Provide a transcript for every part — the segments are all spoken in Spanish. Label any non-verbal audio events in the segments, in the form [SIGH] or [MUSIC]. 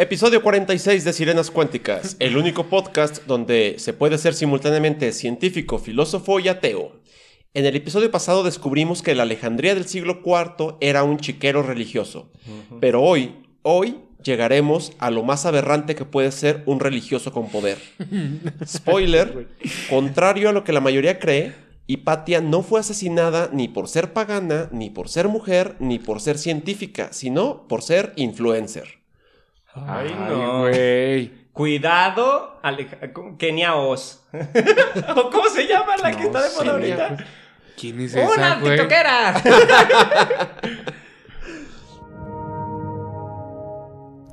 Episodio 46 de Sirenas Cuánticas, el único podcast donde se puede ser simultáneamente científico, filósofo y ateo. En el episodio pasado descubrimos que la Alejandría del siglo IV era un chiquero religioso, pero hoy, hoy llegaremos a lo más aberrante que puede ser un religioso con poder. [LAUGHS] Spoiler, contrario a lo que la mayoría cree, Hipatia no fue asesinada ni por ser pagana, ni por ser mujer, ni por ser científica, sino por ser influencer. Ay, no. Cuidado, Alej- Kenia Oz. [LAUGHS] ¿O ¿Cómo se llama la que está de moda ahorita? ¿Quién es esa, ¡Una güey? tiktokera!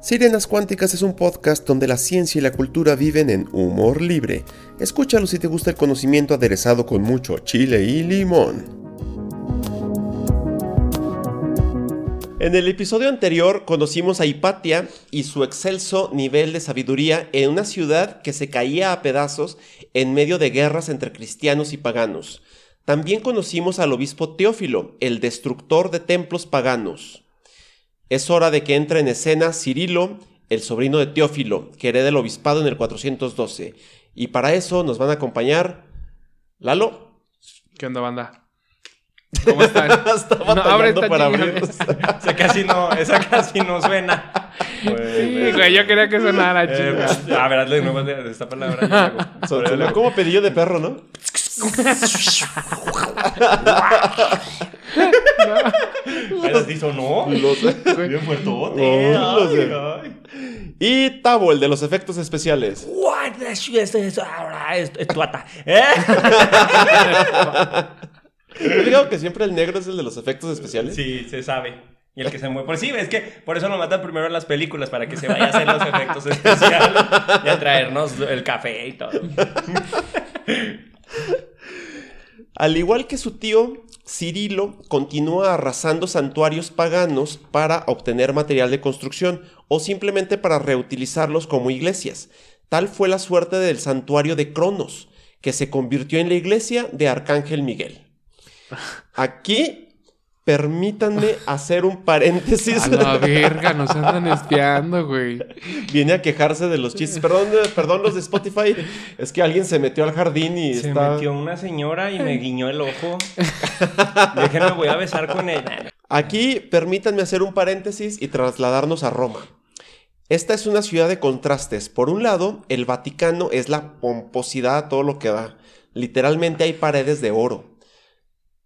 Sirenas [LAUGHS] Cuánticas es un podcast donde la ciencia y la cultura viven en humor libre. Escúchalo si te gusta el conocimiento aderezado con mucho chile y limón. En el episodio anterior conocimos a Hipatia y su excelso nivel de sabiduría en una ciudad que se caía a pedazos en medio de guerras entre cristianos y paganos. También conocimos al obispo Teófilo, el destructor de templos paganos. Es hora de que entre en escena Cirilo, el sobrino de Teófilo, que hereda el obispado en el 412. Y para eso nos van a acompañar Lalo. ¿Qué onda, banda? ¿Cómo están? [LAUGHS] Está No, abre batallando esta para abrirlos. [LAUGHS] Esa casi no, esa casi no suena. Sí, güey, yo quería que sonara Eh, chido. pues, a ver, hazle de nuevo esta palabra. [LAUGHS] sonó como pedillo de perro, ¿no? Pero sí sonó. Los- Bien fuertote. Oh, lo sé. Y Tabo, el de los efectos especiales. What the shit is this? Ahora es es tuata. ¿Eh? ¿He digo que siempre el negro es el de los efectos especiales? Sí, se sabe. Y el que se mueve. Por sí, es que por eso lo matan primero en las películas, para que se vaya a hacer los efectos especiales y a traernos el café y todo. Al igual que su tío, Cirilo continúa arrasando santuarios paganos para obtener material de construcción o simplemente para reutilizarlos como iglesias. Tal fue la suerte del santuario de Cronos, que se convirtió en la iglesia de Arcángel Miguel. Aquí, permítanme hacer un paréntesis. A la verga, nos andan espiando, güey. Viene a quejarse de los chistes. Perdón, eh, perdón los de Spotify. Es que alguien se metió al jardín y Se está... metió una señora y me guiñó el ojo. Déjenme, voy a besar con ella. Aquí permítanme hacer un paréntesis y trasladarnos a Roma. Esta es una ciudad de contrastes. Por un lado, el Vaticano es la pomposidad a todo lo que da. Literalmente hay paredes de oro.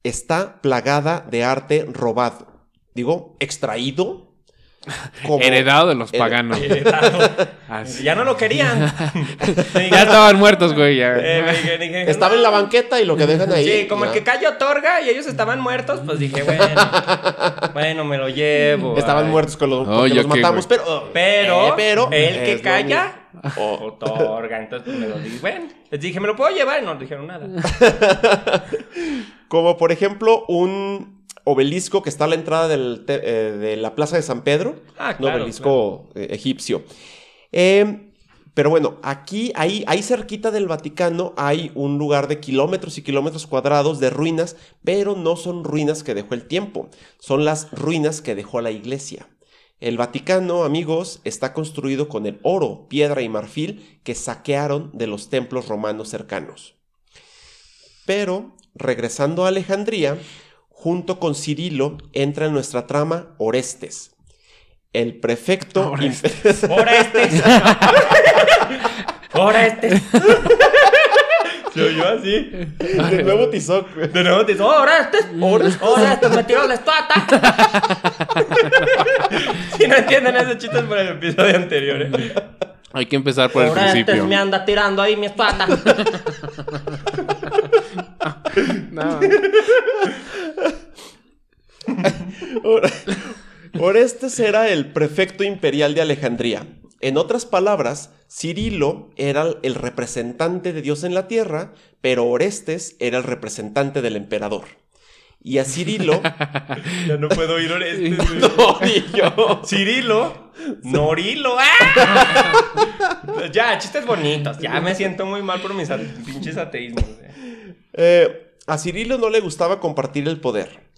Está plagada de arte robado. Digo, extraído. [LAUGHS] como- Heredado de los paganos. Heredado. [LAUGHS] Así. Ya no lo querían. [LAUGHS] Ya estaban muertos, güey. Ya. Eh, Estaba en la banqueta y lo que dejan ahí. Sí, como el que calle otorga y ellos estaban muertos, pues dije, bueno, bueno, me lo llevo. Estaban ay. muertos con los, Oh, matamos, pero... Pero, eh, pero el que calla, Oh. [LAUGHS] otorga. Entonces me lo dije, bueno, les dije, ¿me lo puedo llevar? Y no dijeron nada. [LAUGHS] Como por ejemplo un obelisco que está a la entrada del eh, de la Plaza de San Pedro. Ah, un obelisco eh, egipcio. Eh, pero bueno, aquí, ahí, ahí cerquita del Vaticano hay un lugar de kilómetros y kilómetros cuadrados de ruinas, pero no son ruinas que dejó el tiempo, son las ruinas que dejó la iglesia. El Vaticano, amigos, está construido con el oro, piedra y marfil que saquearon de los templos romanos cercanos. Pero, regresando a Alejandría, junto con Cirilo entra en nuestra trama Orestes, el prefecto... Orestes. Ahora [LAUGHS] este. [LAUGHS] Ahora este. Se oyó así. De nuevo Tizoc. güey. De nuevo te dice, ahora este. Ahora este me tiró la espata. [LAUGHS] si no entienden ese chiste es por el episodio anterior. ¿eh? Hay que empezar por el Ahora este principio. me anda tirando ahí mi espata. No. Or- Orestes era el prefecto imperial de Alejandría. En otras palabras, Cirilo era el representante de Dios en la tierra, pero Orestes era el representante del emperador. Y a Cirilo... [LAUGHS] ya no puedo oír este. [LAUGHS] no, ni yo. Cirilo. Norilo. ¡ah! [LAUGHS] ya, chistes bonitos. Ya me siento muy mal por mis pinches ateísmos. Eh, a Cirilo no le gustaba compartir el poder.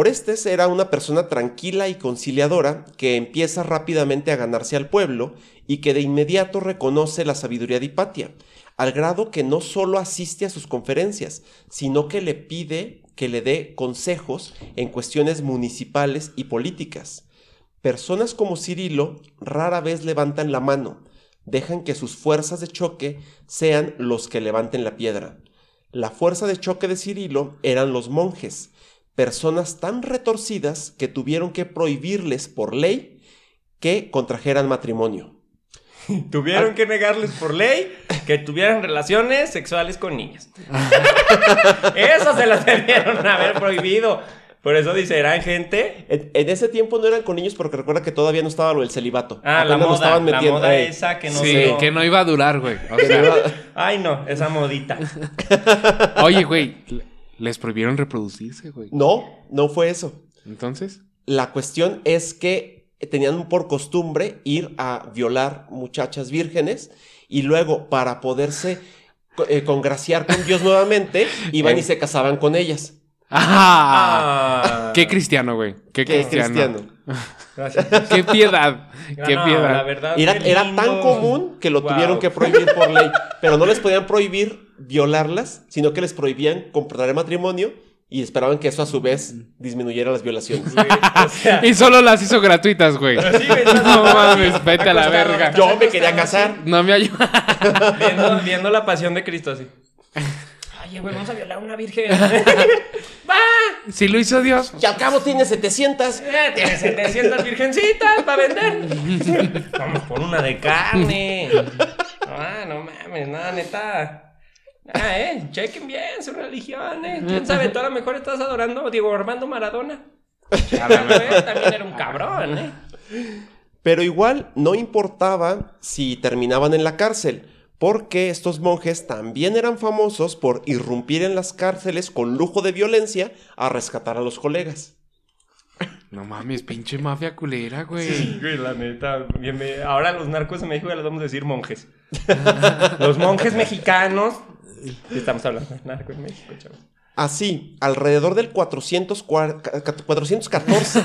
Orestes era una persona tranquila y conciliadora que empieza rápidamente a ganarse al pueblo y que de inmediato reconoce la sabiduría de Hipatia, al grado que no solo asiste a sus conferencias, sino que le pide que le dé consejos en cuestiones municipales y políticas. Personas como Cirilo rara vez levantan la mano, dejan que sus fuerzas de choque sean los que levanten la piedra. La fuerza de choque de Cirilo eran los monjes, personas tan retorcidas que tuvieron que prohibirles por ley que contrajeran matrimonio. [LAUGHS] Tuvieron que negarles por ley que tuvieran relaciones sexuales con niñas. [LAUGHS] Eso se las debieron haber prohibido. Por eso dice, eran gente. En, ese tiempo no eran con niños porque recuerda que todavía no estaba lo del celibato. Ah, la moda, la moda esa que no Sí, que no iba a durar, güey. Ay, no, esa modita. [LAUGHS] Oye, güey, les prohibieron reproducirse, güey. No, no fue eso. Entonces. La cuestión es que tenían por costumbre ir a violar muchachas vírgenes y luego para poderse eh, congraciar con Dios nuevamente [LAUGHS] iban y se casaban con ellas. ¡Ah! Qué cristiano, güey. Qué, cristiano. Gracias. [LAUGHS] Qué piedad. Qué piedad. La verdad, era, era, tan común que lo tuvieron que prohibir por ley. Pero no les podían prohibir violarlas, sino que les prohibían comprar el matrimonio y esperaban que eso a su vez disminuyera las violaciones. [LAUGHS] y solo las hizo gratuitas, güey. [LAUGHS] no mames, vete a la verga. Yo me quería casar. No me ayuda. [LAUGHS] Viendo, viendo la pasión de Cristo así. Oye, güey, vamos a violar a una virgen. ¡Va! Si lo hizo Dios. Y al cabo tiene 700. Eh, tiene 700 virgencitas para vender. Vamos por una de carne. Ah, no mames, nada, neta. Ah, eh, chequen bien su religión, eh. [LAUGHS] ¿Quién sabe? Tú a lo mejor estás adorando a Diego Armando Maradona. [LAUGHS] También era un cabrón, eh. Pero igual no importaba si terminaban en la cárcel, porque estos monjes también eran famosos por irrumpir en las cárceles con lujo de violencia a rescatar a los colegas. No mames, pinche mafia culera, güey. Sí, güey, la neta. Ahora los narcos en México ya les vamos a decir monjes. [LAUGHS] los monjes mexicanos Estamos hablando de narco en México, chaval. Así, alrededor del 400, 414.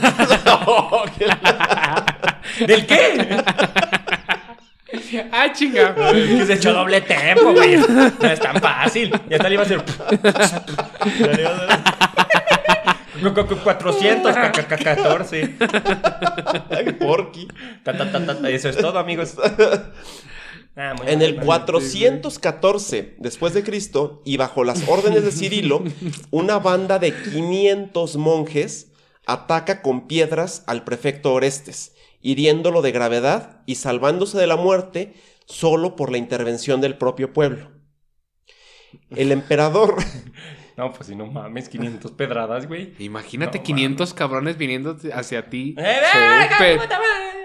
[LAUGHS] ¿Del qué? ¡Ah, chinga! Que se echó doble tempo, güey. No es tan fácil. Ya está, le iba a hacer. Ya le iba a hacer. 414. Porky. Eso es todo, amigos. Ah, en el 414 después de Cristo y bajo las órdenes de Cirilo, [LAUGHS] una banda de 500 monjes ataca con piedras al prefecto Orestes, hiriéndolo de gravedad y salvándose de la muerte solo por la intervención del propio pueblo. El [LAUGHS] emperador [LAUGHS] No, pues si no mames, 500 pedradas, güey. Imagínate 500 cabrones viniendo hacia ti. ¡Eh, sí,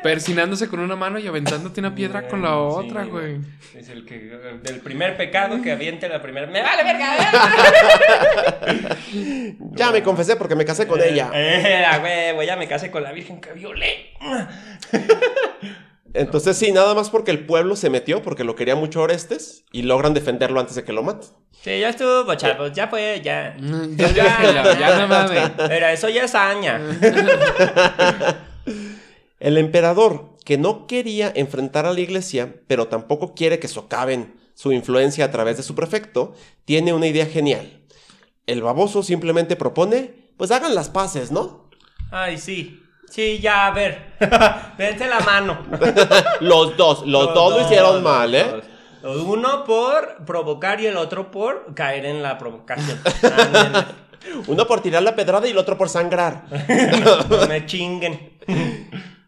persinándose con una mano y aventándote una piedra con la otra, güey. Es el que del primer pecado que aviente la primera. ¡Me vale verga! [LAUGHS] ya me confesé porque me casé con ella. Eh, güey, ya me casé con la virgen que violé. Entonces sí, nada más porque el pueblo se metió, porque lo quería mucho Orestes, y logran defenderlo antes de que lo mate. Sí, ya estuvo, chavos, ya fue, ya. Ya, ya, ya, no mames. [LAUGHS] Pero eso ya es aña. [LAUGHS] el emperador, que no quería enfrentar a la iglesia, pero tampoco quiere que socaven su influencia a través de su prefecto, tiene una idea genial. El baboso simplemente propone, pues hagan las paces, ¿no? Ay, sí. Sí, ya, a ver. [LAUGHS] Vente la mano. [LAUGHS] los dos, los, dos, lo hicieron mal, ¿eh? Uno por provocar y el otro por caer en la provocación. [LAUGHS] Uno por tirar la pedrada y el otro por sangrar. no, me chinguen.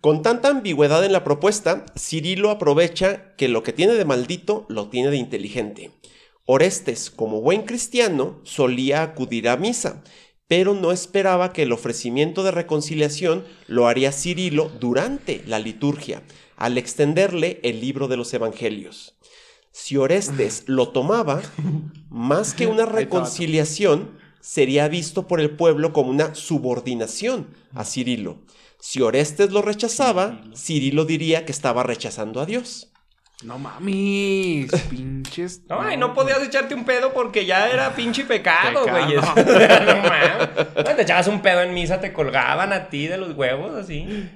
Con tanta ambigüedad en la propuesta, Cirilo aprovecha que lo que tiene de maldito lo tiene de inteligente. Orestes, como buen cristiano, solía acudir a misa pero no esperaba que el ofrecimiento de reconciliación lo haría Cirilo durante la liturgia, al extenderle el libro de los evangelios. Si Orestes [LAUGHS] lo tomaba, más que una reconciliación, sería visto por el pueblo como una subordinación a Cirilo. Si Orestes lo rechazaba, Cirilo diría que estaba rechazando a Dios. No mames, [LAUGHS] pinches. No, y no podías echarte un pedo porque ya era pinche pecado, güey. [LAUGHS] no mames. Te echabas un pedo en misa, te colgaban a ti de los huevos, así.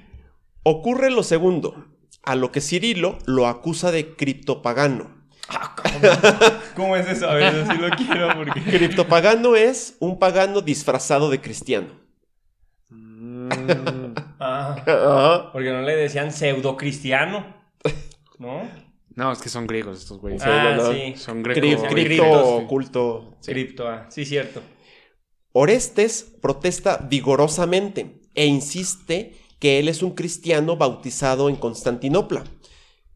Ocurre lo segundo, a lo que Cirilo lo acusa de criptopagano. Ah, ¿cómo? [LAUGHS] ¿Cómo es eso? A ver, eso sí lo quiero porque... Criptopagano es un pagano disfrazado de cristiano. Ah, Ajá. porque no le decían pseudo cristiano, ¿no? No, es que son griegos estos güeyes. Sí, ah, sí. Son griegos. Cri- cripto sí. sí. Cripto, ah, sí, cierto. Orestes protesta vigorosamente e insiste que él es un cristiano bautizado en Constantinopla.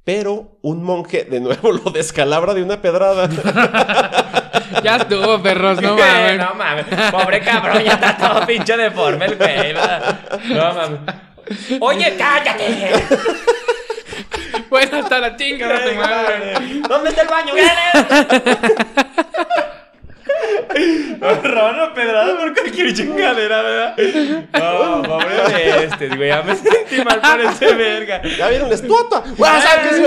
Pero un monje de nuevo [LAUGHS] lo descalabra de una pedrada. [LAUGHS] Ya estuvo, perros, no [LAUGHS] mames. no mames. Pobre cabrón, ya está todo pinche deforme el güey. No mames. Oye, cállate. [LAUGHS] Bueno, hasta la chingada tu madre. ¿Dónde está el baño? ¡Viene! [LAUGHS] Rano pedrada por cualquier chingadera, ¿verdad? No, pobre de este, güey. Ya me sentí mal por ese verga. ¡Ya viene una estatua! ¡Guau, sáquese!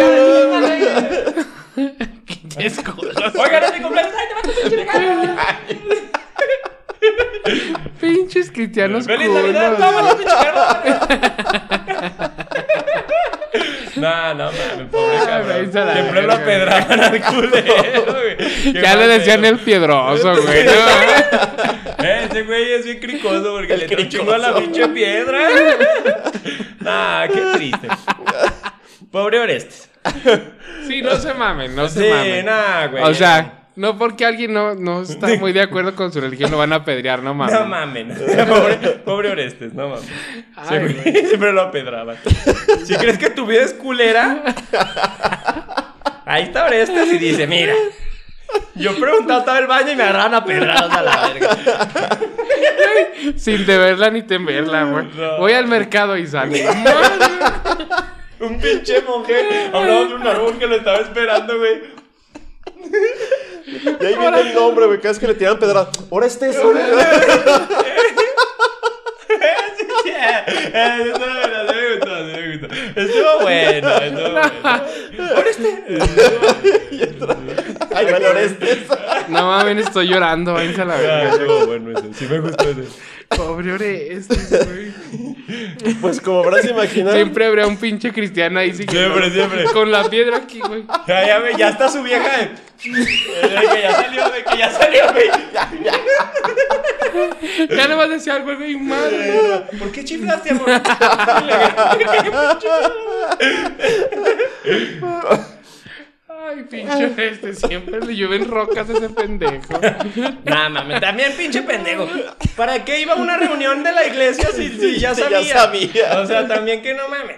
Es culo. Oigan, es mi cumpleaños. ¡Ay, te va a! Pinches cristianos ¡Feliz Navidad! ¡Toma No, no mames, pobre Ay, cabrón. Siempre lo verga, apedraban al culero, [LAUGHS] güey. Ya le decían pedo. el piedroso, [LAUGHS] güey. ¿no? [LAUGHS] Eh, Ese güey es bien cricoso porque El le echó chingo a la pinche piedra. nah, qué triste. Pobre Orestes. Sí, no se mamen, no se Sí, mamen. nah, güey. O sea, no porque alguien no, no está muy de acuerdo con su religión lo van a apedrear, no mames. No mames. [LAUGHS] Pobre, pobre Orestes, no mames. Ay, Siempre, [LAUGHS] siempre lo apedraban. Si crees que tu vida es culera, ahí está Orestes y dice, mira. Yo preguntaba, estaba el baño y me agarraban a pedradas a la verga. Sin deberla ni temerla, güey. No. Voy al mercado y sale. [LAUGHS] Un pinche monje hablaba de un árbol que lo estaba esperando, güey. Y ahí viene el nombre, güey. Cada vez que le tiran me gustó, me gustó. Estuvo bueno, estuvo bueno. Orestes. ¡Ay, vale, Orestes! No mames, estoy llorando, váyanse a la Ah, verga. estuvo bueno ese. Sí me gustó ese. Pobre Orestes, güey. [LAUGHS] Pues como habrás imaginado. Siempre habrá un pinche cristiano ahí Siempre, siempre. Con la piedra aquí, güey. Ya, ya, ya está su vieja de... de que ya salió, de que ya salió, güey. Ya no vas a decir algo, güey, madre. ¿Por qué chiflaste, amor? [LAUGHS] [LAUGHS] Ay, pinche Orestes, siempre le llueven rocas a ese pendejo. Nah, mames, también pinche pendejo. ¿Para qué iba a una reunión de la iglesia si, si ya Sí, ya sabía? sabía. O sea, también que no mames.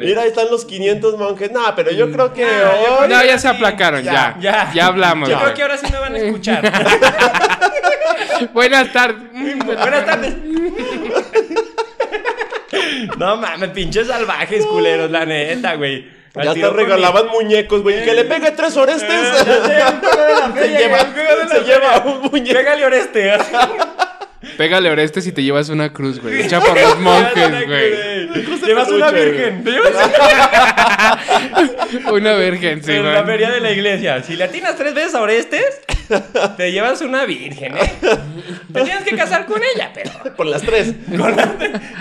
Mira, ahí están los 500 monjes. Nah, pero yo creo que Ah, yo hoy- creo No, ya se aplacaron, ya. Ya. Ya hablamos, Yo creo que ahora sí me van a escuchar. [LAUGHS] Buenas tardes. Buenas tardes. No mames, pinches salvajes, culeros, la neta, güey. Ya te regalaban muñecos, güey. Que le pegue tres Orestes. Eh, sé, se lleva, se lleva un muñeco. Pégale Oreste. Pégale Orestes y te llevas una cruz, güey. Echa por los [LAUGHS] monjes, güey. Llevas una virgen. [LAUGHS] Una virgen, sí, en la feria de la iglesia. Si le atinas tres veces a Orestes, te llevas una virgen, ¿eh? Te tienes que casar con ella, pero. Con las tres. Con la...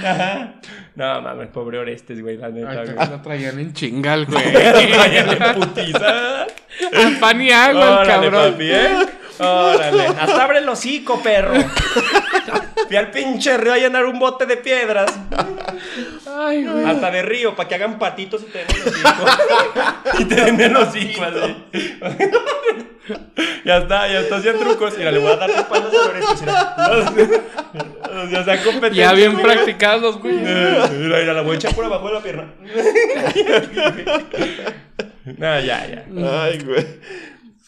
Ajá. No mames, pobre Orestes, güey, la neta, Ay, güey. lo traían en chingal, [LAUGHS] güey. En putiza. Pan y agua, el Órale, cabrón. papi, ¿eh? Órale. Hasta abre el hocico, perro. Fui al pinche río a llenar un bote de piedras. Ay, güey. Hasta de río, para que hagan patitos y te den el hocico. [LAUGHS] y te den el hocico así. [LAUGHS] [LAUGHS] ya está, ya está haciendo trucos. Mira, le voy a dar espaldas a Orestes, mira. Ya sea competencia. Ya bien practicados, güey. Eh, Mira, mira, la voy a echar por abajo de la pierna. [LAUGHS] no, ya, ya. Ay, güey.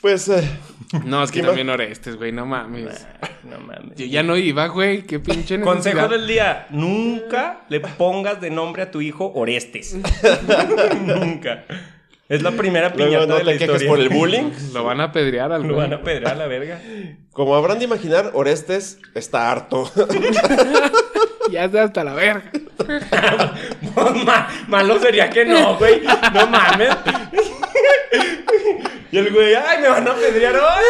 Pues. eh, No, es que ¿Qué también Orestes, güey, no mames. No mames. Yo ya no iba, güey. Qué pinche Consejo del día: nunca le pongas de nombre a tu hijo Orestes. [LAUGHS] nunca. Es la primera piñata no de la historia. por el bullying. Lo van a pedrear al Lo güey. van a pedrear a la verga. Como habrán de imaginar, Orestes está harto. [LAUGHS] ya está hasta la verga. [LAUGHS] malo sería que no, güey. No mames. Y el güey, ay, me van a pedrear hoy.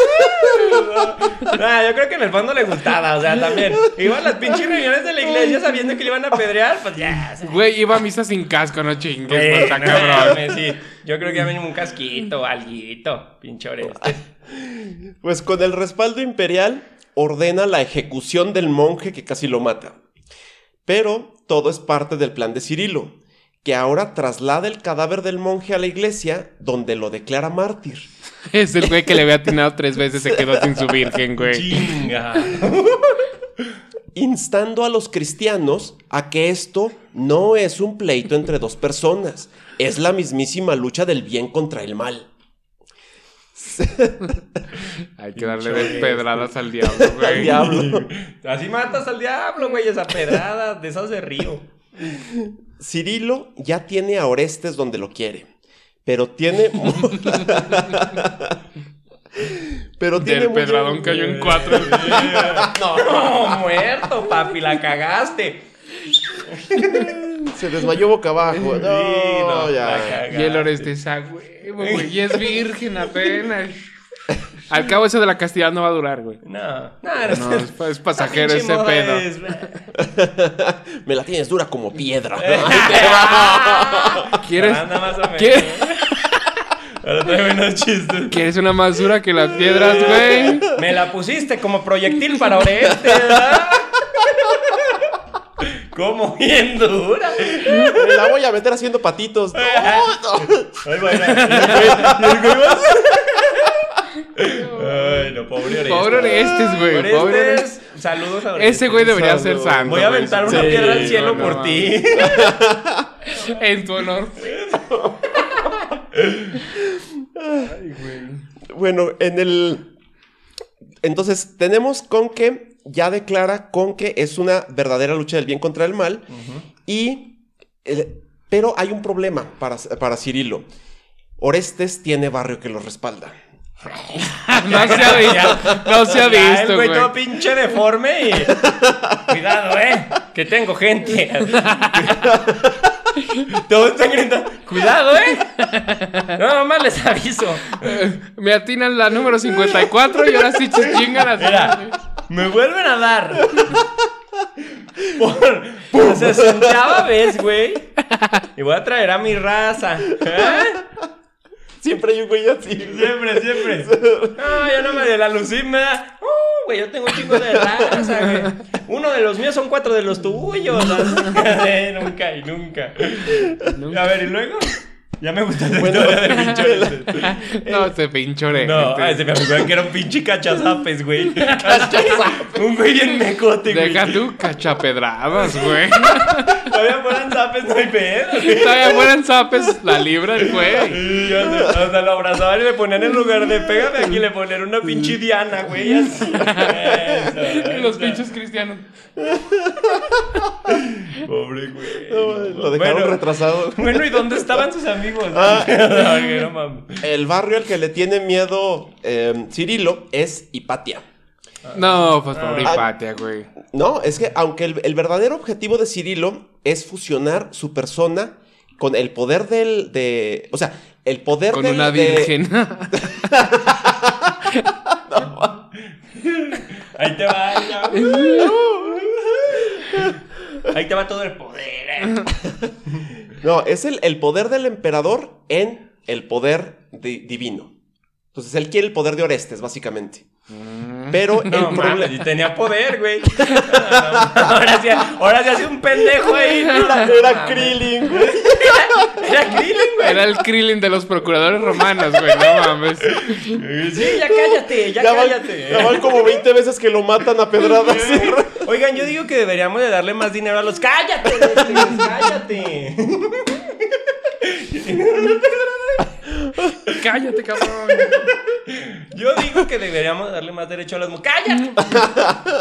Nah, yo creo que en el fondo le gustaba, o sea, también. Iba a las pinches reuniones de la iglesia sabiendo que le iban a pedrear, pues ya. Güey, iba a misa sin casco, no chingues, pues, está cabrón. sí. Yo creo que ya venía un casquito, alguito, pinche oreste. Pues con el respaldo imperial, ordena la ejecución del monje que casi lo mata. Pero todo es parte del plan de Cirilo, que ahora traslada el cadáver del monje a la iglesia, donde lo declara mártir. [LAUGHS] Es el güey que le había atinado tres veces, se quedó sin su virgen, güey. Chinga. [LAUGHS] Instando a los cristianos a que esto no es un pleito entre dos personas, es la mismísima lucha del bien contra el mal. [LAUGHS] Hay que darle de pedradas al diablo, güey. Al diablo. Así matas al diablo, güey, esa pedrada, de esas de río. Cirilo ya tiene a Orestes donde lo quiere, pero tiene... [LAUGHS] pero tiene... El pedradón cayó en cuatro. [LAUGHS] no, muerto, papi, la cagaste. Se desmayó boca abajo. No, ya. Y el Orestes, a güey. Y es virgen apenas. Al cabo, eso de la castidad no va a durar, güey. No, no, no es, es, pasajero ese pedo. [LAUGHS] Me la tienes dura como piedra. ¿Quieres? [LAUGHS] ¿Quieres? Ahora unos chistes. ¿Quieres una más dura que las piedras, güey? Me la pusiste como proyectil para Oreste, ¿verdad? ¿Cómo bien dura? Me la voy a meter haciendo patitos. [LAUGHS] No, no. Ay, bueno. Ay, no, pobre Orestes. Pobre Orestes, güey. Orestes, saludos a Orestes. Ese güey debería ser santo. Voy a aventar una piedra al cielo por ti. [LAUGHS] en tu honor. Ay, güey. Bueno, en el. Entonces, tenemos con que ya declara con que es una verdadera lucha del bien contra el mal. Y. pero hay un problema para, para Cirilo. Orestes tiene barrio que lo respalda. [LAUGHS] no se ha visto. No se ha visto, el güey. todo pinche deforme y. [LAUGHS] Cuidado, eh. Que tengo gente. [LAUGHS] Todos están gritando. Cuidado, eh. No, más les aviso. Me atinan la número 54 y ahora sí chingan así. Mira, me vuelven a dar. Por, por 60 vez, güey. Y voy a traer a mi raza. ¿Eh? Siempre hay un güey así. Siempre, siempre. No, yo no me de la lucín me da. Uh, güey, yo tengo un chingo de raza, güey. Uno de los míos son cuatro de los tuyos. [LAUGHS] nunca y nunca. nunca. A ver, ¿y luego? Ya me gusta esa bueno, historia [LAUGHS] no, ese pinchore. No, ese me acuerdo que era un pinche cachazapes, güey. Cachazapes. un güey bien mecote, güey. Deja tú cachapedradas, güey. Todavía fueran zapes, no hay pedo. Güey. Todavía fueran zapes, la libra el güey. o sea, lo abrazaban y le ponían en lugar de pégame aquí, le ponían una pinche diana, güey. Así. [LAUGHS] Eso, los pinches cristianos. Pobre güey. lo dejaron retrasado. Bueno, ¿y dónde estaban sus amigos? Ah. [LAUGHS] el barrio al que le tiene miedo eh, Cirilo es Hipatia. No, pues pobre ah. Hipatia, güey. No, es que aunque el, verdadero objetivo de Cirilo es fusionar su persona con el poder del. De, o sea, el poder con una virgen. [LAUGHS] [LAUGHS] Ahí te va. Ahí te va todo el poder. Eh. No, es el, poder del emperador en el poder divino. Entonces él quiere el poder de Orestes, básicamente. Mm. Pero [LAUGHS] el problema. Y tenía poder, güey. [LAUGHS] ahora, sí, ahora sí hace un pendejo ahí. [LAUGHS] Era, era Krillin, güey. Era Krillin, güey. Era el Krillin de los procuradores romanos, güey. No mames. Sí, ya cállate, ya, cállate. ya van como 20 veces que lo matan a pedradas. Oigan, yo digo que deberíamos de darle más dinero a los. ¡Cállate! ¡Cállate! [LAUGHS] Cállate, cabrón. Yo digo que deberíamos darle más derecho a las mujeres. ¡Cállate!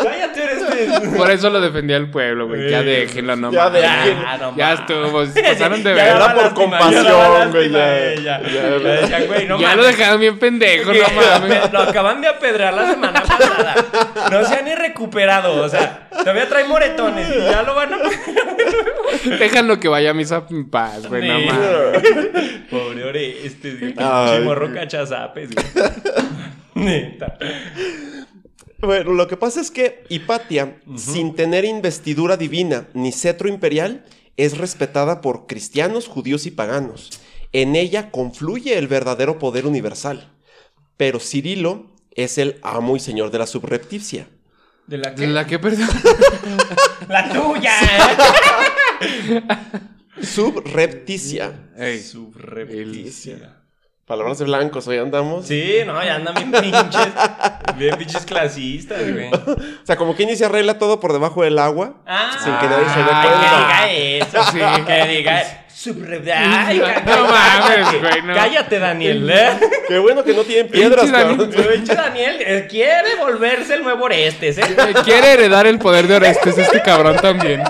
¡Cállate, eres. Por eso lo defendía el pueblo, güey. Ya déjenlo, no Ya. Ah, no Ya estuvo, [LAUGHS] se pasaron de Ya ver. Era por compasión, ya güey, ya. Ya, Ya ya. ya lo dejaron bien pendejo, [LAUGHS] no mames. Lo acaban de apedrear la semana pasada. No se han ni recuperado. O sea, todavía trae moretones y ya lo van a. [LAUGHS] Déjalo que vaya a misa en paz, güey, no mames. [LAUGHS] Pobre güey. Ay, Chimorro güey. cachazapes, güey. [LAUGHS] Neta. Bueno, lo que pasa es que Hipatia, sin tener investidura divina ni cetro imperial, es respetada por cristianos, judíos y paganos. En ella confluye el verdadero poder universal. Pero Cirilo es el amo y señor de la subrepticia. ¿De la ¿De que? la que perdón? La tuya. Subrepticia. Ey, Subrepticia. Palabras de blancos, hoy andamos. Sí, no, ya andan bien pinches. Bien pinches clasistas, güey. [LAUGHS] O sea, como quien se arregla todo por debajo del agua. Ah, Sin que nadie se dé cuenta. que diga eso. Sí. Que diga. Ay, No mames, cállate. güey, no. Cállate, Daniel. ¿eh? Qué bueno que no tienen piedras, cabrón. Pinche Daniel eh, quiere volverse el nuevo Orestes. Eh, Quiere heredar el poder de Orestes este cabrón también.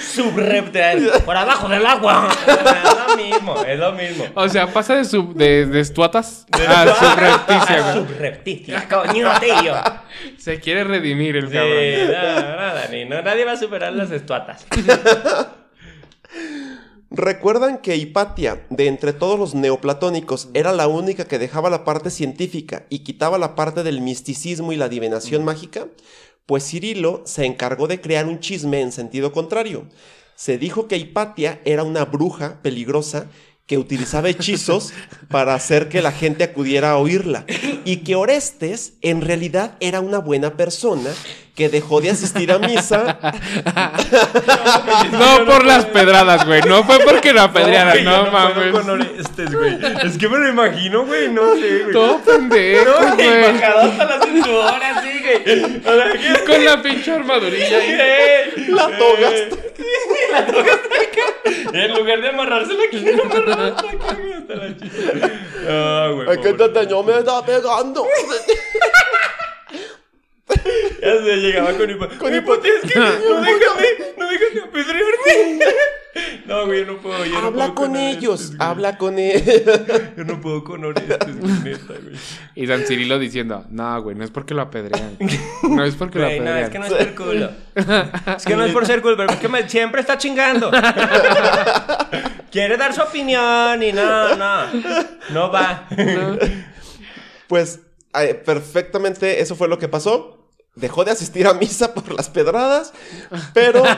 Subrepticia. Por abajo del agua. Es lo mismo, es lo mismo. O sea, pasa de su de, de estuatas a subrepticia, güey. Subrepticia, coño, tío. Se quiere redimir el Sí, cabrón. no, no, Dani, no, nadie va a superar las estuatas. ¿Recuerdan que Hipatia, de entre todos los neoplatónicos, era la única que dejaba la parte científica y quitaba la parte del misticismo y la adivinación mágica? Pues Cirilo se encargó de crear un chisme en sentido contrario. Se dijo que Hipatia era una bruja peligrosa que utilizaba hechizos [LAUGHS] para hacer que la gente acudiera a oírla y que Orestes en realidad era una buena persona que dejó de asistir a misa [LAUGHS] No por las pedradas, güey. No fue porque lo apedrearan, no, no mames. con Orestes, güey. Es que me lo imagino, güey, no sé, güey. Todo pendejo, No, güey, bajado hasta la cintura, así, güey. Con la pinche armadurilla ahí. La toga. La toga acá. En lugar de amarrársela aquí, la amarraba hasta acá, güey, hasta la chicha. Ah, güey. Ay, que este señor me está pegando. [LAUGHS] Ya se llegaba con hipoteca. Con que no [LAUGHS] déjame, no déjame apedrearme. [LAUGHS] No, güey, yo no puedo. Yo no Habla puedo con Orestes, ellos, habla con ellos. Yo no puedo con Orestes, güey, neta, güey. Y San Cirilo diciendo, no, güey, no es porque lo apedrean. No es porque lo Güey, no, apedrean. es que no es por culo. Es que no es por ser culo, pero es que me- siempre está chingando. [LAUGHS] Quiere dar su opinión y no, no. No va. Pues eh, perfectamente eso fue lo que pasó. Dejó de asistir a misa por las pedradas, pero [LAUGHS]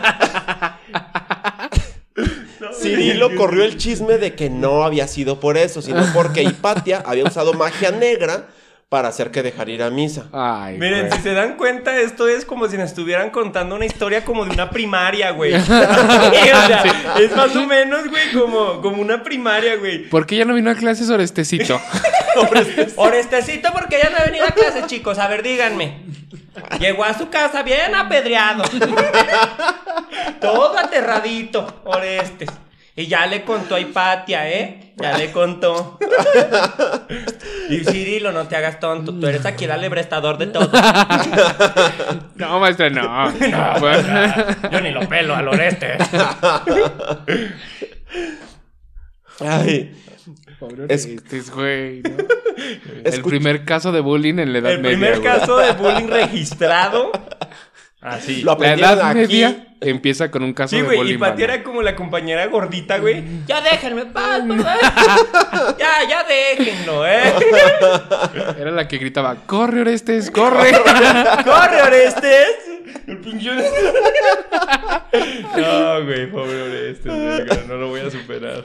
Cirilo corrió el chisme de que no había sido por eso, sino porque Hipatia había usado magia negra para hacer que dejara ir a misa. Ay, Miren, güey. si se dan cuenta, esto es como si nos estuvieran contando una historia como de una primaria, güey. [LAUGHS] [LAUGHS] O sea, es más o menos, güey, como, como una primaria, güey. ¿Por qué ya no vino a clases Orestecito? [LAUGHS] Orestecito, porque ya no ha venido a clase, chicos. A ver, díganme. Llegó a su casa bien apedreado. Todo aterradito, Orestes. Y ya le contó a Hipatia, ¿eh? Ya le contó. [LAUGHS] Y Cirilo, no te hagas tonto. Tú eres aquí el alebrestador de todo. [LAUGHS] No, maestra, [LAUGHS] no. No, pues. Yo ni lo pelo al Orestes. Ay, Pobre Es- güey. ¿no? El primer caso de bullying en la Edad El Media. primer güey. caso de bullying registrado. Así. Lo La Edad aquí. Media empieza con un caso Sí, de güey, y Pati era como la compañera gordita, güey. Ya déjenme en paz, favor. Ya, ya déjenlo, eh. [LAUGHS] Era la que gritaba, corre Orestes, corre. [LAUGHS] ¡Corre, Orestes! El pinche Orestes. No, güey, pobre Orestes, verga, no lo voy a superar.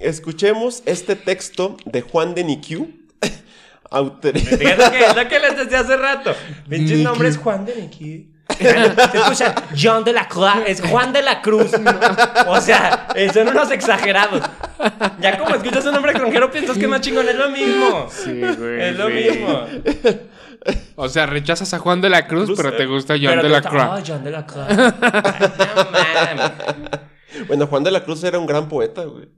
Escuchemos este texto de Juan de Niquiu. autor- Fíjate que es lo que les decía hace rato. Pinches nombres Juan de. [LAUGHS] Se escucha John de la Cruz, es Juan de la Cruz. O sea, eh, son unos exagerados. Ya como escuchas un nombre extranjero piensas que es más chingón, es lo mismo. Sí, [LAUGHS] güey. Es lo sí. mismo. O sea, rechazas a Juan de la Cruz, pero te gusta John Pero de la Cruz. Oh, John de la Cruz. [LAUGHS] Ay, no mames. Bueno, Juan de la Cruz era un gran poeta, güey.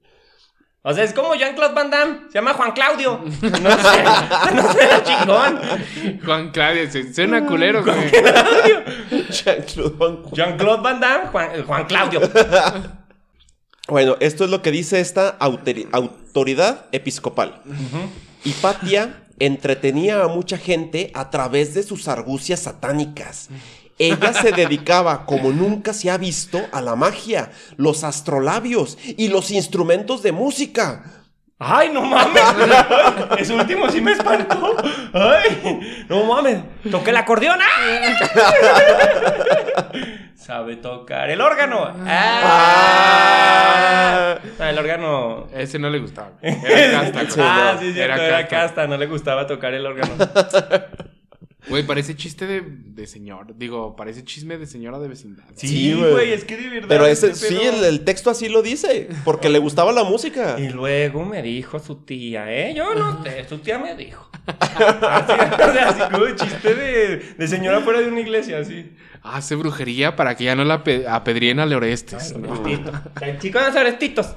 O sea, es como Jean-Claude Van Damme. Se llama Juan Claudio. [LAUGHS] No sé. No sé, chingón. Juan Claudio. Suena culero, güey. Jean-Claude Van Damme. Juan, Claudio. Bueno, esto es lo que dice esta autoridad episcopal. Hipatia entretenía a mucha gente a través de sus argucias satánicas ella se dedicaba, como nunca se ha visto, a la magia, los astrolabios y los instrumentos de música. ¡Ay, no mames! [LAUGHS] Ese último sí me espantó. ¡Ay! ¡No mames! ¡Toqué el acordeón! [LAUGHS] Sabe tocar el órgano. ¡Ah! ah. el órgano. Ese no le gustaba. Era [LAUGHS] casta. ah, sí, cierto, era casta. No le gustaba tocar el órgano. Güey, parece chiste de, señor. Digo, parece chisme de señora de vecindad. Sí, güey, es que de verdad. Pero ese, sí, el, texto así lo dice. Porque le gustaba la música. Y luego me dijo su tía, ¿eh? Yo no sé, su tía me dijo. [LAUGHS] así, así como chiste de, señora fuera de una iglesia, así. Hace brujería para que ya no la apedrien a Leorestes. El chico de los Orestitos.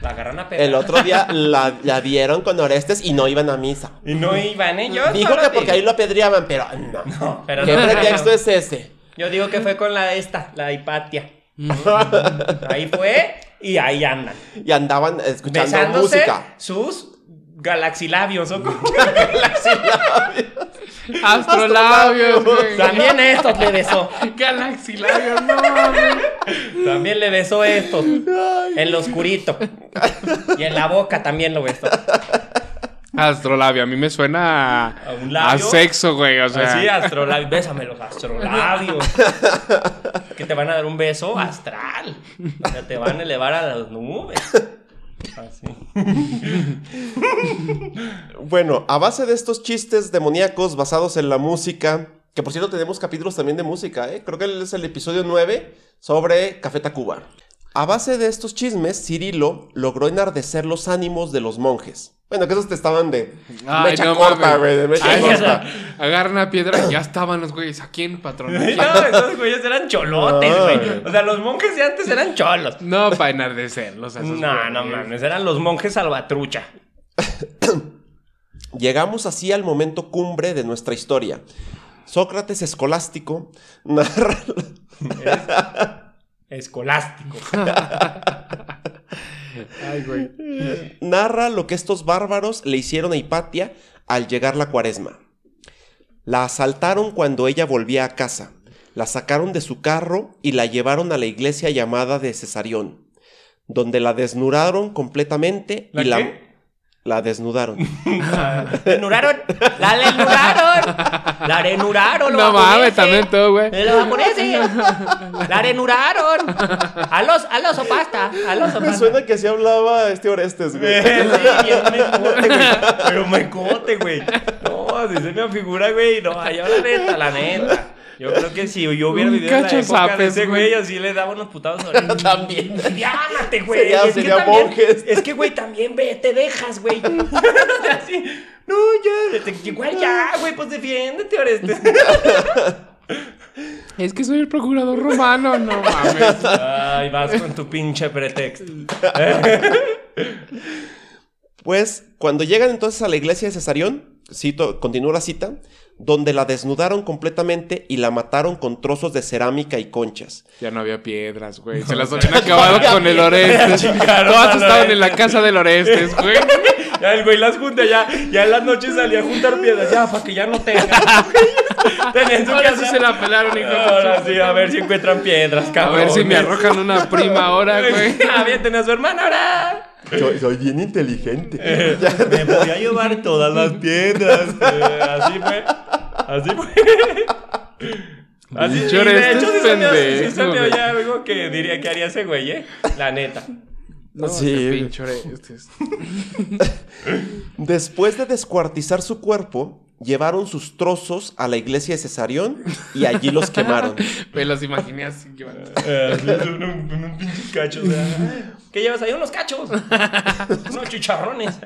La agarran a El otro día [LAUGHS] la, la, vieron con Orestes y no iban a misa. Y no iban ellos. Dijo que porque ahí lo apedreaban, pero no. no pero ¿Qué pretexto es ese? Yo digo que fue con la de esta, la Hipatia. ahí fue y ahí andan. Y andaban escuchando música. Sus galaxilabios o [LAUGHS] galaxilabios. Astrolabios, güey. También estos le besó. Galaxilabios, no. También le besó estos. En lo oscurito. Y en la boca también lo besó. Astrolabio, a mí me suena a, un a sexo, güey. O sea. Sí, astrolabio. Bésame los astrolabios. [LAUGHS] que te van a dar un beso astral. O sea, te van a elevar a las nubes. Así. [LAUGHS] bueno, a base de estos chistes demoníacos basados en la música, que por cierto tenemos capítulos también de música, ¿eh? creo que es el episodio 9 sobre Café Tacuba. A base de estos chismes, Cirilo logró enardecer los ánimos de los monjes. Bueno, que esos te estaban de mecha corta, güey, de mecha corta. Agarran una piedra y ya estaban los güeyes aquí en patrón. [LAUGHS] no, esos güeyes eran cholotes, güey. O sea, los monjes de antes eran cholos. No, para enardecerlos. no, no mames, eran los monjes salvatrucha. [COUGHS] Llegamos así al momento cumbre de nuestra historia. Sócrates escolástico narra... Escolástico. [LAUGHS] Narra lo que estos bárbaros le hicieron a Hipatia al llegar la cuaresma. La asaltaron cuando ella volvía a casa, la sacaron de su carro y la llevaron a la iglesia llamada de Cesarión, donde la desnudaron completamente y la la desnudaron. [LAUGHS] ¿Desnudaron? ¡La desnudaron! ¡La desnudaron! No mames, también todo, güey. Los japoneses. ¡La desnudaron! A los, a los opasta. A los opasta. Me suena que así hablaba este Orestes, güey. Sí, [LAUGHS] me cote, güey. Pero me cote, güey. No, así se me figura, güey. No, allá la neta, la neta. Yo creo que si yo hubiera vivido en la época de ese güey, así le daba unos putados a [LAUGHS] También. Llámate, güey. Sería, es, sería que es que, güey, también ve, te dejas, güey. [LAUGHS] así, no, ya, igual ya, güey, pues defiéndete, Oreste. [LAUGHS] Es que soy el procurador romano, no mames. Ay, vas con tu pinche pretexto. Pues, cuando llegan entonces a la iglesia de Cesarión, cito, continúo la cita, donde la desnudaron completamente y la mataron con trozos de cerámica y conchas. Ya no había piedras, güey. Se las habían acabado con el Orestes. [LAUGHS] Todas estaban en la casa del Orestes, güey. [LAUGHS] Ya el güey las junta, ya, ya en las noches salía a juntar piedras, ya, para que ya no tengan. [LAUGHS] Tenían su ahora casa. sí se la pelaron, hijo Ahora sí, a ver si encuentran piedras, cabrón. A ver si me arrojan una prima ahora, güey. Ah, bien, tenía a su hermana ahora. Soy, bien inteligente. [LAUGHS] me voy a llevar todas las piedras. Eh, así fue. Así fue. Así, Chore, de hecho, sí pendejo, se me oye algo que diría que haría ese güey, ¿eh? La neta. No, sí. Este [LAUGHS] Después de descuartizar su cuerpo, llevaron sus trozos a la iglesia de Cesarión y allí los quemaron. [LAUGHS] Me los imaginé así. Eh, un, un, pinche cacho. [LAUGHS] ¿Qué llevas ahí? Unos cachos. [LAUGHS] Unos chicharrones.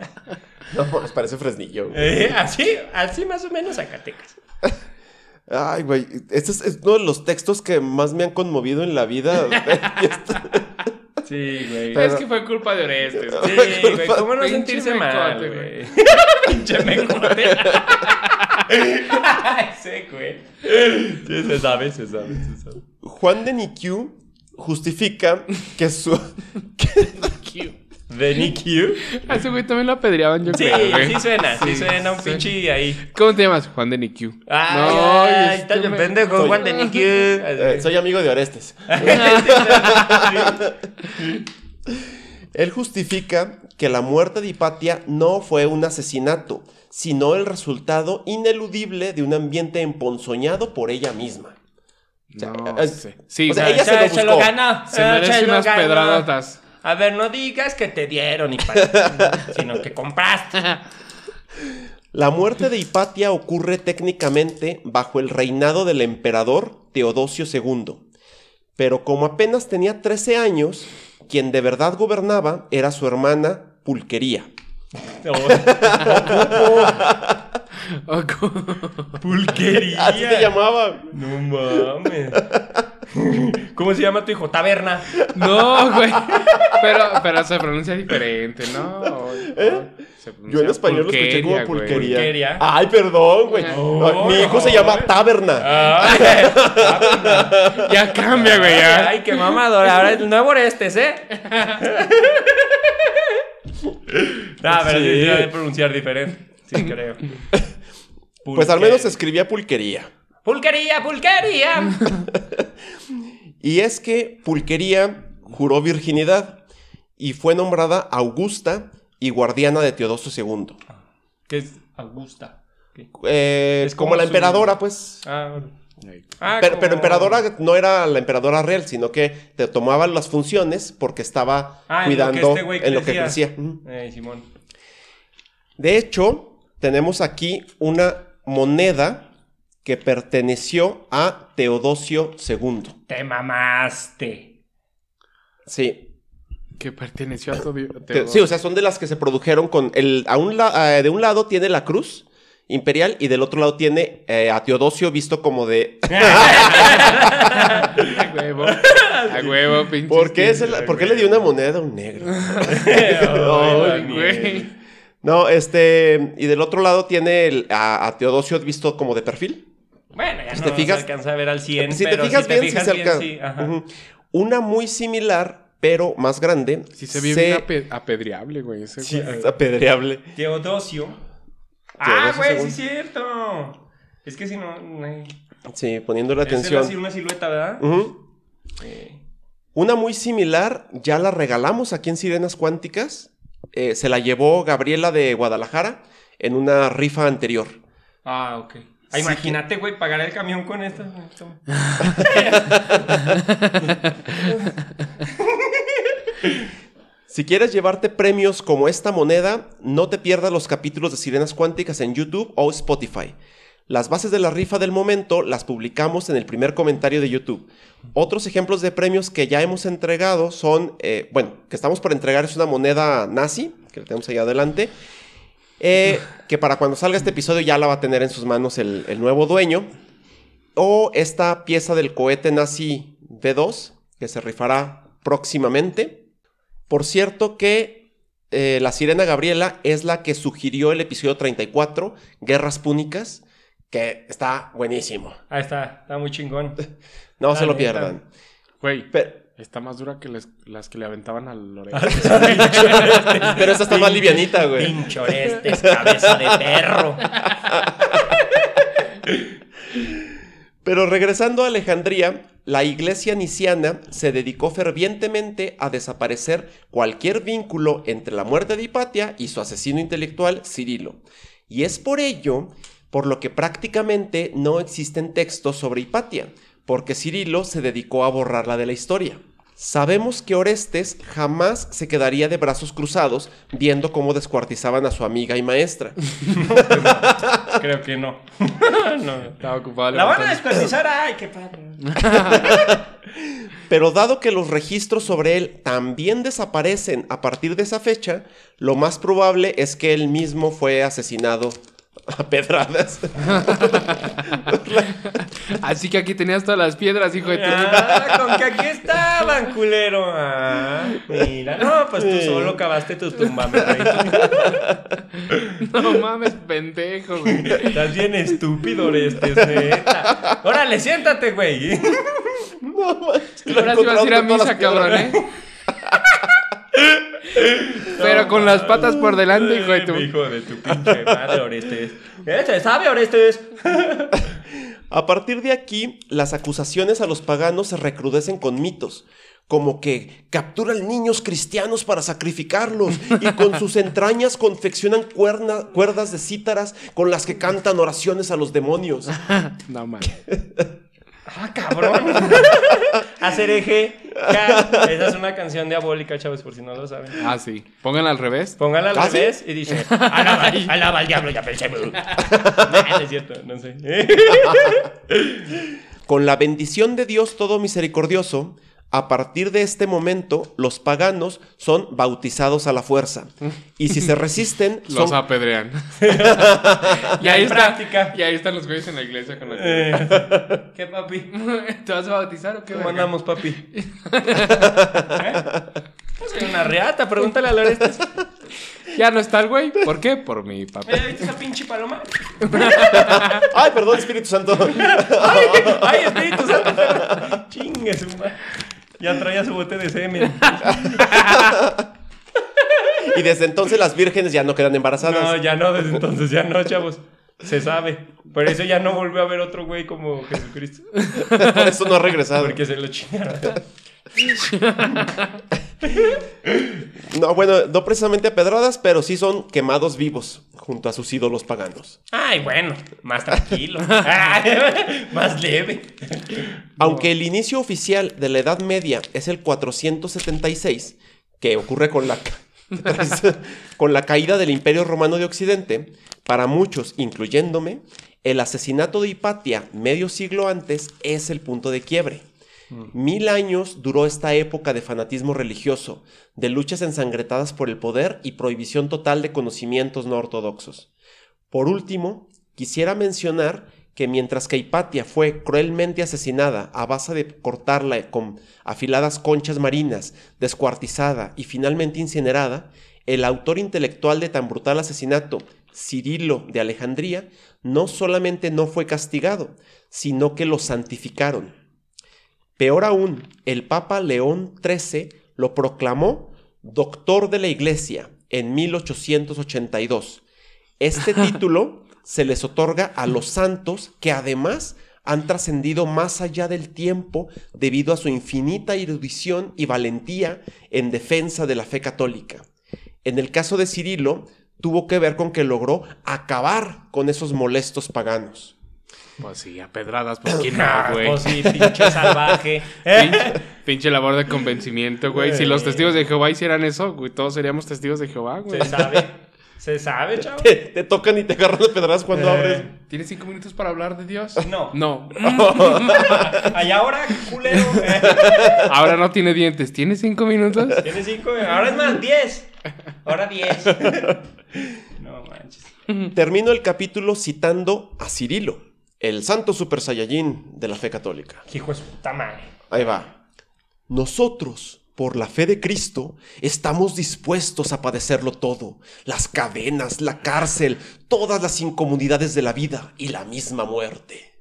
No, pues parece fresnillo. Eh, así, así más o menos Zacatecas. Ay, güey, este es, uno de los textos que más me han conmovido en la vida. Sí, güey. Es que fue culpa de Orestes. Sí, güey. ¿Cómo no Pinche sentirse mal, güey? Pinche mecote. [LAUGHS] Sí, güey. Sí, se sabe, se sabe, se sabe. Juan de Niquiu justifica que su... [LAUGHS] ¿De Nicky? A ese güey también lo apedreaban, yo Sí, creo. güey. sí suena, sí, Sí, suena un sí. pinche ahí. ¿Cómo te llamas? Juan de Niquiu. Ay, No, ay, estás bien pendejo, Soy- Juan de Nicky. Eh, soy amigo de Orestes. [LAUGHS] Él justifica que la muerte de Hipatia no fue un asesinato, sino el resultado ineludible de un ambiente emponzoñado por ella misma. sea, No sé. Sí, o sea, ella se lo se lo buscó. ganó. se merece se unas pedradotas. A ver, no digas que te dieron, Hipatia, [LAUGHS] sino que compraste. La muerte de Hipatia ocurre técnicamente bajo el reinado del emperador Teodosio II. Pero como apenas tenía 13 años, quien de verdad gobernaba era su hermana Pulquería. [LAUGHS] Pulquería. Así se llamaba. No mames. [LAUGHS] ¿Cómo se llama tu hijo? Taberna. No, güey. Pero, pero se pronuncia diferente, ¿no? Se pronuncia Yo en español lo escuché como pulquería. Pulquería. Ay, perdón, güey. No, Mi hijo no, se llama güey. Taberna. Ay, taberna. Ya cambia, güey. Ya. Ay, qué mamador. Ahora el nuevo Orestes, ¿eh? [LAUGHS] [LAUGHS] Ah, pero sí, debe pronunciar diferente. Sí, creo. [LAUGHS] Pues al menos escribía Pulquería. Pulquería, pulquería. [LAUGHS] Y es que Pulquería juró virginidad y fue nombrada Augusta y guardiana de Teodosio II. ¿Qué es Augusta? Eh, Es como, como la su- emperadora, pues. Ah, bueno. Ah, Pero, como- pero emperadora no era la emperadora real, sino que te tomaba las funciones porque estaba Ah, en lo que cuidando este güey en lo que crecía. Eh, Simón. De hecho, tenemos aquí una moneda que perteneció a Teodosio II. Te mamaste. Sí. Que perteneció a todo. Te- sí, o sea, son de las que se produjeron con el a un la- eh, de un lado tiene la cruz imperial y del otro lado tiene eh, a Teodosio visto como de [LAUGHS] [LAUGHS] A huevo. A huevo, pinche. ¿Por qué, es el- ¿por qué le dio una moneda a un negro? [LAUGHS] Güey. No, este y del otro lado tiene el- a, a Teodosio visto como de perfil. Bueno, ya Si no te fijas- se alcanza a ver al 100, si te fijas si te bien, fijas sí se bien, alcanza. sí. Ajá. Una muy similar, pero más grande. Sí se ve ape- apedreable, güey. Ese Sí, güey. es apedreable. Teodosio. Ah, güey, sí es cierto. Es que si no... no hay- Sí, poniéndole Es así atención. una silueta, ¿verdad? Eh, Una muy similar, ya la regalamos aquí en Sirenas Cuánticas. Eh, se la llevó Gabriela de Guadalajara en una rifa anterior. Ah, ok. Ah, imagínate, güey, pagar el camión con esto. [LAUGHS] [LAUGHS] Si quieres llevarte premios como esta moneda, no te pierdas los capítulos de Sirenas Cuánticas en YouTube o Spotify. Las bases de la rifa del momento las publicamos en el primer comentario de YouTube. Otros ejemplos de premios que ya hemos entregado son, eh, bueno, que estamos por entregar es una moneda nazi, que la tenemos ahí adelante, eh, [LAUGHS] que para cuando salga este episodio ya la va a tener en sus manos el, el nuevo dueño. O esta pieza del cohete nazi B2, que se rifará próximamente. Por cierto que eh, la sirena Gabriela es la que sugirió el episodio 34, Guerras Púnicas, que está buenísimo. Ahí está, está muy chingón. [LAUGHS] No se lo pierdan. Güey. Pero, Está más dura que les- las que le aventaban al [LAUGHS] Lorena. pero esta está más livianita, güey. Pinchorestes, cabeza de perro. [LAUGHS] Pero regresando a Alejandría, la iglesia niciana se dedicó fervientemente a desaparecer cualquier vínculo entre la muerte de Hipatia y su asesino intelectual Cirilo. Y es por ello por lo que prácticamente no existen textos sobre Hipatia, porque Cirilo se dedicó a borrarla de la historia. Sabemos que Orestes jamás se quedaría de brazos cruzados viendo cómo descuartizaban a su amiga y maestra. [LAUGHS] Creo que no. [LAUGHS] no. Estaba ocupado. La van a descuartizar. Ay, qué padre. [LAUGHS] Pero dado que los registros sobre él también desaparecen a partir de esa fecha, lo más probable es que él mismo fue asesinado a pedradas. Así que aquí tenías todas las piedras, hijo de tu. Ah, con que aquí estaban, culero. Ah, mira, no, pues tú solo cavaste tus tumbas, [LAUGHS] No mames, pendejo, güey. Estás bien estúpido, este, neta. Órale, siéntate, güey. No, manches. Ahora sí vas a ir a misa, cabrón, ¿eh? Pero con las patas por delante, hijo de tu. Hijo de tu pinche madre, Orestes. ¿Este sabe, Orestes? A partir de aquí, las acusaciones a los paganos se recrudecen con mitos, como que capturan niños cristianos para sacrificarlos y con [LAUGHS] sus entrañas confeccionan cuerdas de cítaras con las que cantan oraciones a los demonios. [LAUGHS] no man. [LAUGHS] Ah, cabrón. [LAUGHS] Hacer eje. Esa es una canción diabólica, chavos, por si no lo saben. Ah, sí. Pónganla al revés. Pónganla al ¿Ah, revés y dice: alaba, alaba al diablo, ya pensé. no, es cierto, no sé. [LAUGHS] [LAUGHS] Con la bendición de Dios Todo Misericordioso, a partir de este momento, los paganos son bautizados a la fuerza. Y si se resisten, [LAUGHS] los apedrean. [LAUGHS] y, ahí está, y ahí están los güeyes en la iglesia con la eh, ¿Qué, papi? [LAUGHS] ¿Te vas a bautizar o qué? ¿Cómo andamos, papi? ¿Eh? Soy una reata, pregúntale a Lorestes. Ya no está el güey. ¿Por qué? Por mi papi. ¿Viste esa pinche paloma? ay, perdón, Espíritu Santo. ay, ay, Espíritu Santo. Chingue su madre. Ya traía su bote de semen. [LAUGHS] y desde entonces las vírgenes ya no quedan embarazadas. No, ya no, desde entonces ya no, chavos. Se sabe. Por eso ya no volvió a ver otro güey como Jesucristo. [LAUGHS] Por eso no ha regresado. Porque se lo chingaron. [LAUGHS] no, bueno, no precisamente a pedradas, pero sí son quemados vivos junto a sus ídolos paganos. Ay, bueno, más tranquilo. [LAUGHS] [LAUGHS] más leve. Aunque el inicio oficial de la Edad Media es el 476, que ocurre con la, con la caída del Imperio Romano de Occidente, para muchos, incluyéndome, el asesinato de Hipatia medio siglo antes es el punto de quiebre. Mil años duró esta época de fanatismo religioso, de luchas ensangretadas por el poder y prohibición total de conocimientos no ortodoxos. Por último, quisiera mencionar que mientras que Hipatia fue cruelmente asesinada a base de cortarla con afiladas conchas marinas, descuartizada y finalmente incinerada, el autor intelectual de tan brutal asesinato, Cirilo de Alejandría, no solamente no fue castigado, sino que lo santificaron. Peor aún, el Papa León XIII lo proclamó doctor de la Iglesia en 1882. Este [LAUGHS] título se les otorga a los santos que además han trascendido más allá del tiempo debido a su infinita erudición y valentía en defensa de la fe católica. En el caso de Cirilo, tuvo que ver con que logró acabar con esos molestos paganos. Pues sí, a pedradas, pues quién no, güey. Pues sí, pinche salvaje. [LAUGHS] Pinche, labor de convencimiento, güey. Si los testigos de Jehová hicieran eso, güey, todos seríamos testigos de Jehová, güey. Se sabe. Se sabe, chavo. Te, tocan y te agarran de pedradas cuando eh. abres. ¿Tienes cinco minutos para hablar de Dios? No. No. [LAUGHS] Allá ahora, culero. [LAUGHS] ahora no tiene dientes. ¿Tiene cinco minutos? Tiene cinco. Ahora es más, diez. Ahora diez. No manches. Termino el capítulo citando a Cirilo el santo super saiyajin de la fe católica. Hijo de puta madre. Ahí va. Nosotros, por la fe de Cristo, estamos dispuestos a padecerlo todo. Las cadenas, la cárcel, todas las incomodidades de la vida y la misma muerte.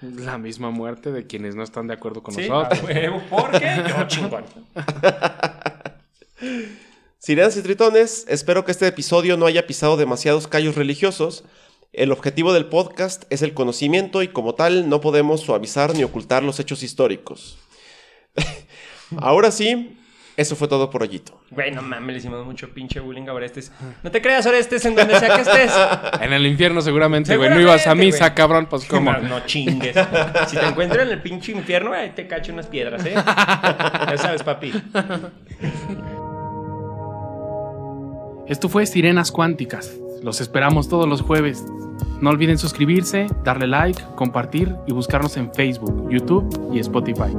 La misma muerte de quienes no están de acuerdo con nosotros. ¿Por qué? Yo [LAUGHS] chingón. Sirenas y tritones, espero que este episodio no haya pisado demasiados callos religiosos, el objetivo del podcast es el conocimiento y como tal no podemos suavizar ni ocultar los hechos históricos. [LAUGHS] Ahora sí, eso fue todo por hoyito. Güey, no mames, le hicimos mucho pinche bullying a Orestes. No te creas, Orestes, en donde sea que estés. [LAUGHS] En el infierno seguramente, güey. No ibas a misa, cabrón, pues cómo. No, chingues. Si te encuentro en el pinche infierno, ahí te cacho unas piedras, ¿eh? Ya sabes, papi. Esto fue Sirenas Cuánticas. Los esperamos todos los jueves. No olviden suscribirse, darle like, compartir y buscarnos en Facebook, YouTube y Spotify.